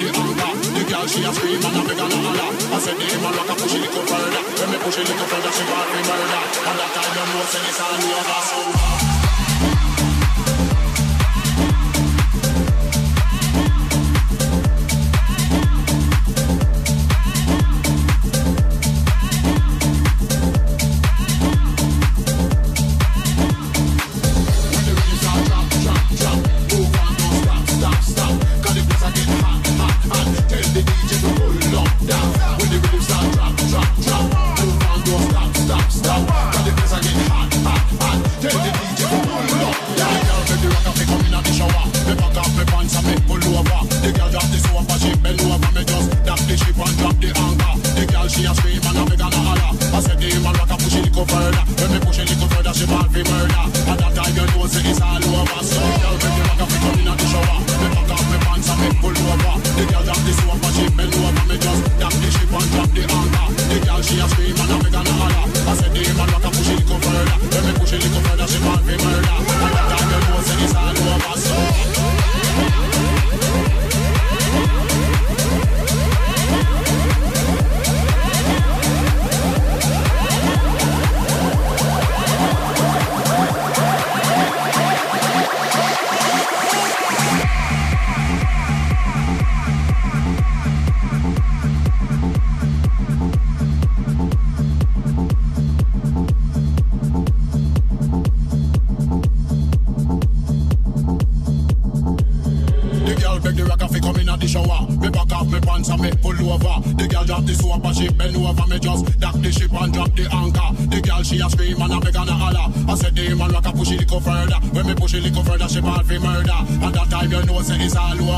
the hunger. The girl she a scream and a beg and a holler. I said the man like a push it little further. When me push it little further, she want me murder. And that I don't know, say this all over. So.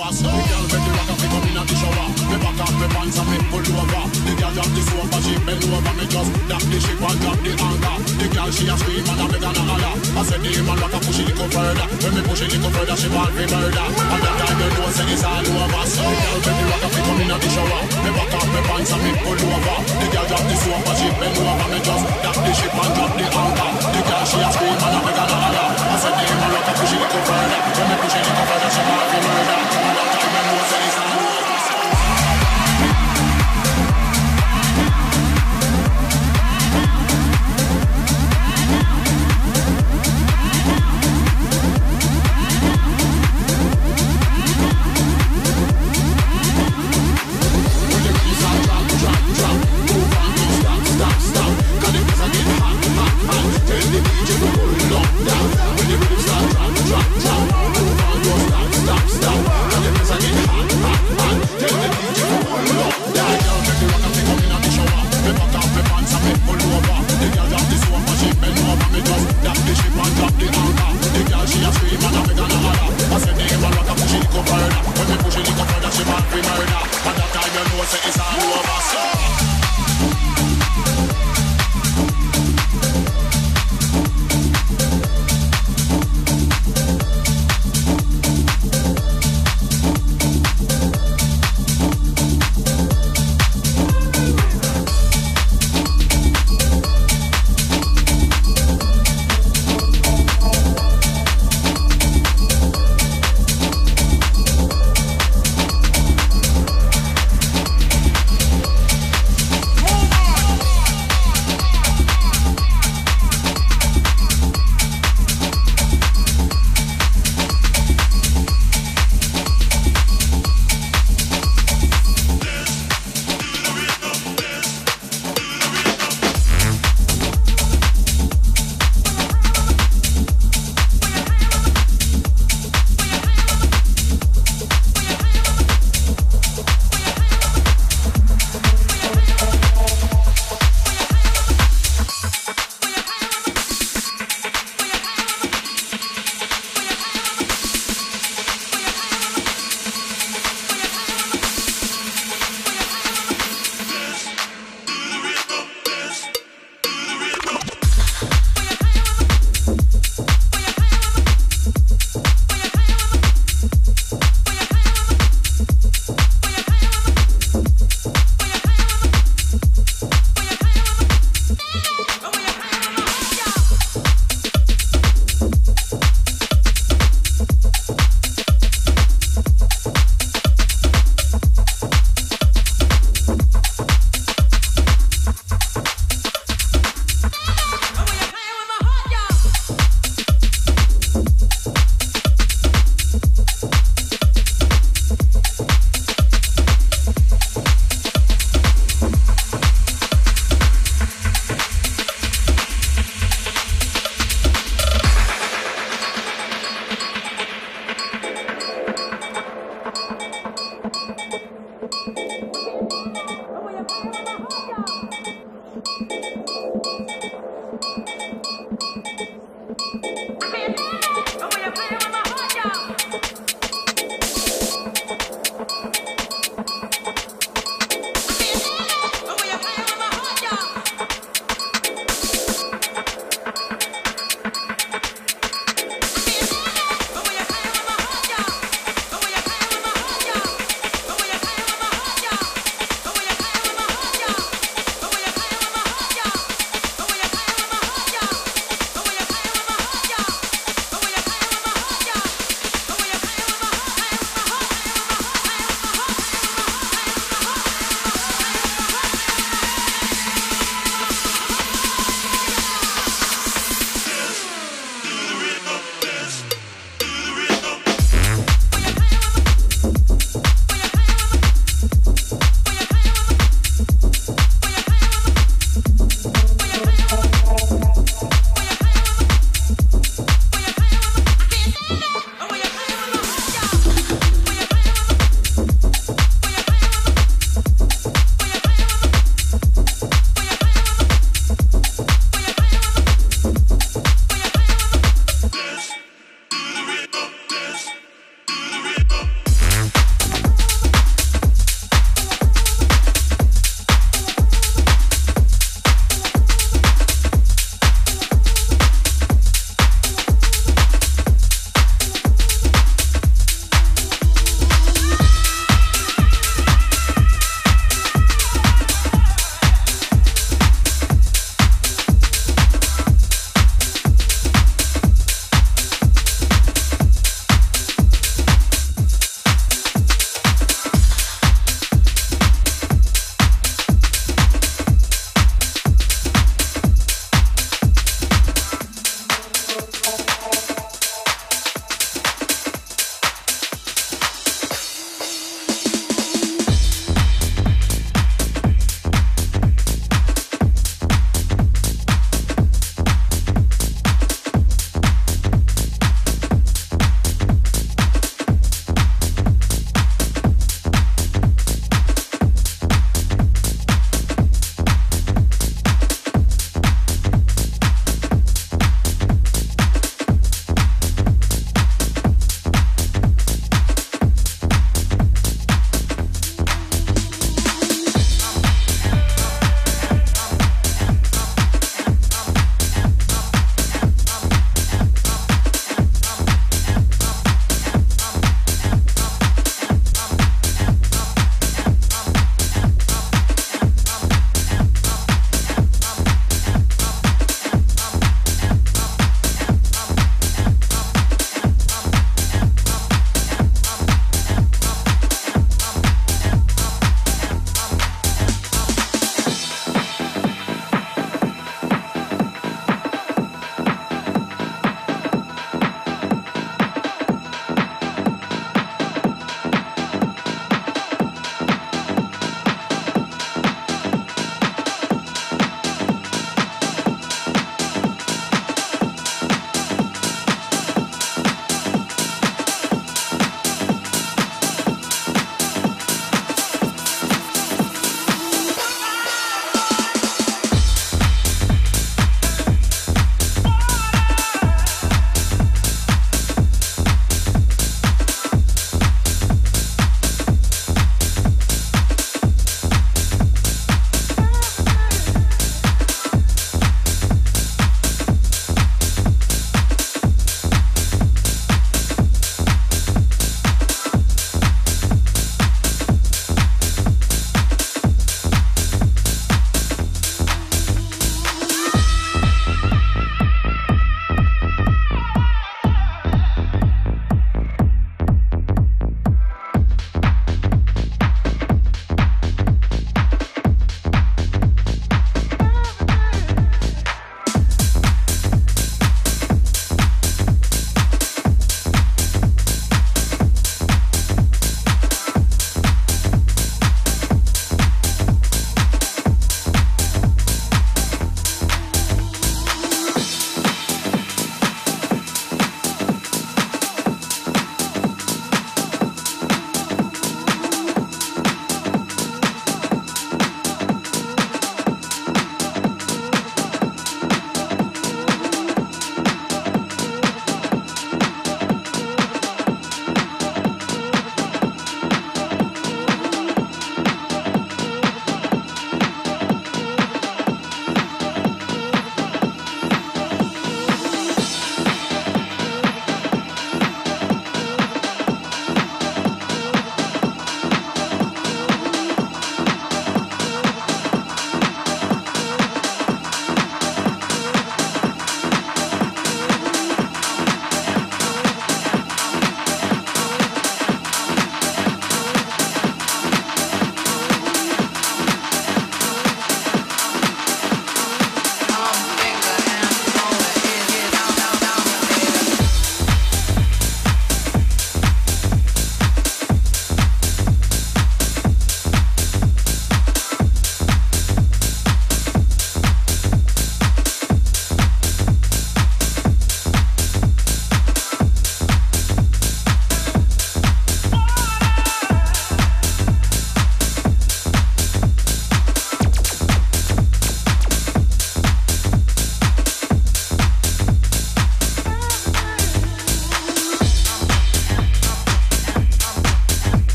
All over. So